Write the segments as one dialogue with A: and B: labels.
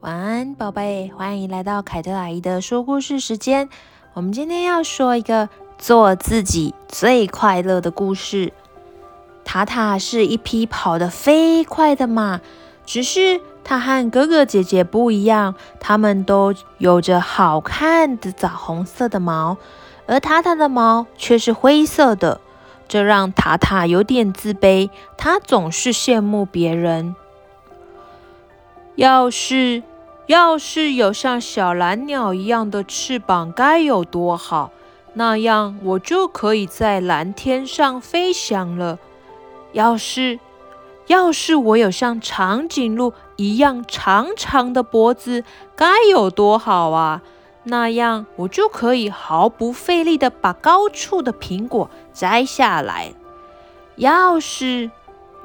A: 晚安，宝贝，欢迎来到凯特阿姨的说故事时间。我们今天要说一个做自己最快乐的故事。塔塔是一匹跑得飞快的马，只是它和哥哥姐姐不一样，它们都有着好看的枣红色的毛，而塔塔的毛却是灰色的，这让塔塔有点自卑。他总是羡慕别人。要是要是有像小蓝鸟一样的翅膀，该有多好！那样我就可以在蓝天上飞翔了。要是要是我有像长颈鹿一样长长的脖子，该有多好啊！那样我就可以毫不费力地把高处的苹果摘下来。要是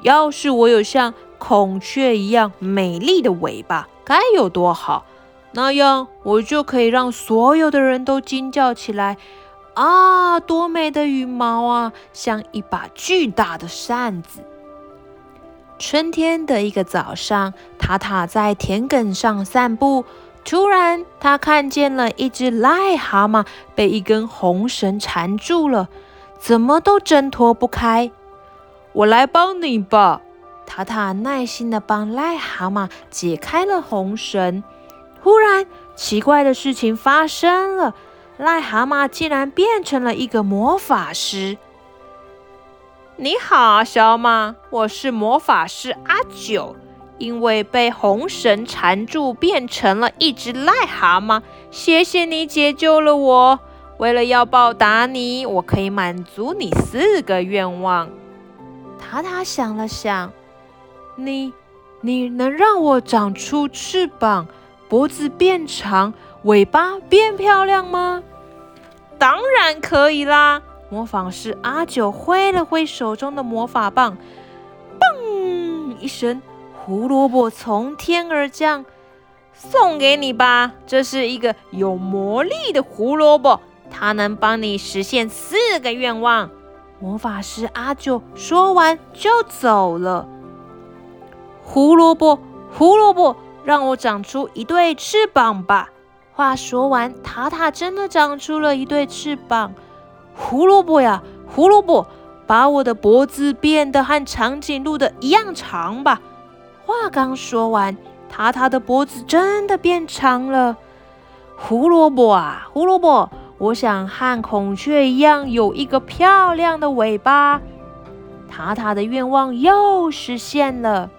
A: 要是我有像孔雀一样美丽的尾巴该有多好！那样我就可以让所有的人都惊叫起来。啊，多美的羽毛啊，像一把巨大的扇子。春天的一个早上，塔塔在田埂上散步，突然他看见了一只癞蛤蟆被一根红绳缠住了，怎么都挣脱不开。我来帮你吧。塔塔耐心的帮癞蛤蟆解开了红绳。忽然，奇怪的事情发生了，癞蛤蟆竟然变成了一个魔法师。你好，小马，我是魔法师阿九。因为被红绳缠住，变成了一只癞蛤蟆，谢谢你解救了我。为了要报答你，我可以满足你四个愿望。塔塔想了想。你，你能让我长出翅膀，脖子变长，尾巴变漂亮吗？当然可以啦！模仿师阿九挥了挥手中的魔法棒，嘣一声，胡萝卜从天而降，送给你吧！这是一个有魔力的胡萝卜，它能帮你实现四个愿望。魔法师阿九说完就走了。胡萝卜，胡萝卜，让我长出一对翅膀吧！话说完，塔塔真的长出了一对翅膀。胡萝卜呀，胡萝卜，把我的脖子变得和长颈鹿的一样长吧！话刚说完，塔塔的脖子真的变长了。胡萝卜啊，胡萝卜，我想和孔雀一样，有一个漂亮的尾巴。塔塔的愿望又实现了。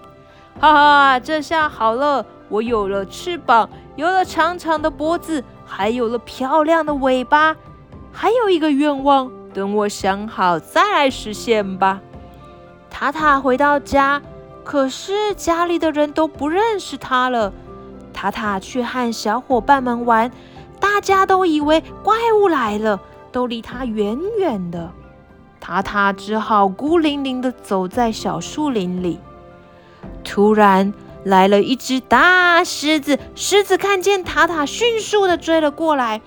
A: 哈哈，这下好了，我有了翅膀，有了长长的脖子，还有了漂亮的尾巴。还有一个愿望，等我想好再来实现吧。塔塔回到家，可是家里的人都不认识他了。塔塔去和小伙伴们玩，大家都以为怪物来了，都离他远远的。塔塔只好孤零零地走在小树林里。突然来了一只大狮子，狮子看见塔塔，迅速的追了过来。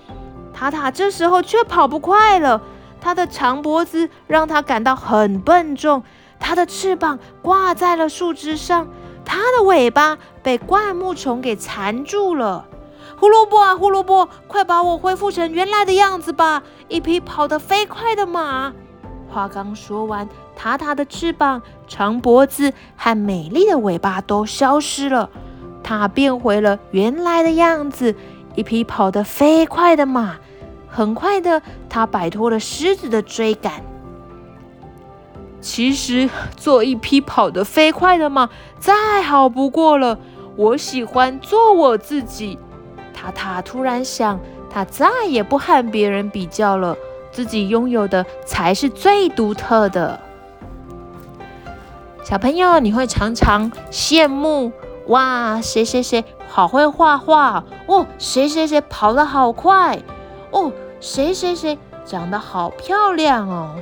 A: 塔塔这时候却跑不快了，它的长脖子让它感到很笨重，它的翅膀挂在了树枝上，它的尾巴被灌木丛给缠住了。胡萝卜啊，胡萝卜，快把我恢复成原来的样子吧！一匹跑得飞快的马。话刚说完，塔塔的翅膀、长脖子和美丽的尾巴都消失了，它变回了原来的样子，一匹跑得飞快的马。很快的，它摆脱了狮子的追赶。其实，做一匹跑得飞快的马再好不过了。我喜欢做我自己。塔塔突然想，他再也不和别人比较了。自己拥有的才是最独特的。小朋友，你会常常羡慕哇，谁谁谁好会画画哦，谁谁谁跑得好快哦，谁谁谁长得好漂亮哦。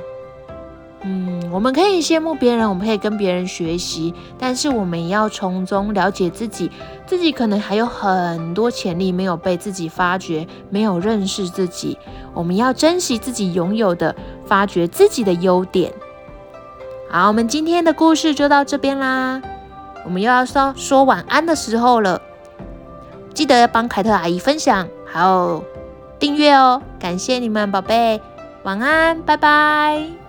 A: 嗯，我们可以羡慕别人，我们可以跟别人学习，但是我们也要从中了解自己，自己可能还有很多潜力没有被自己发掘，没有认识自己。我们要珍惜自己拥有的，发掘自己的优点。好，我们今天的故事就到这边啦，我们又要说说晚安的时候了。记得要帮凯特阿姨分享，还有订阅哦。感谢你们，宝贝，晚安，拜拜。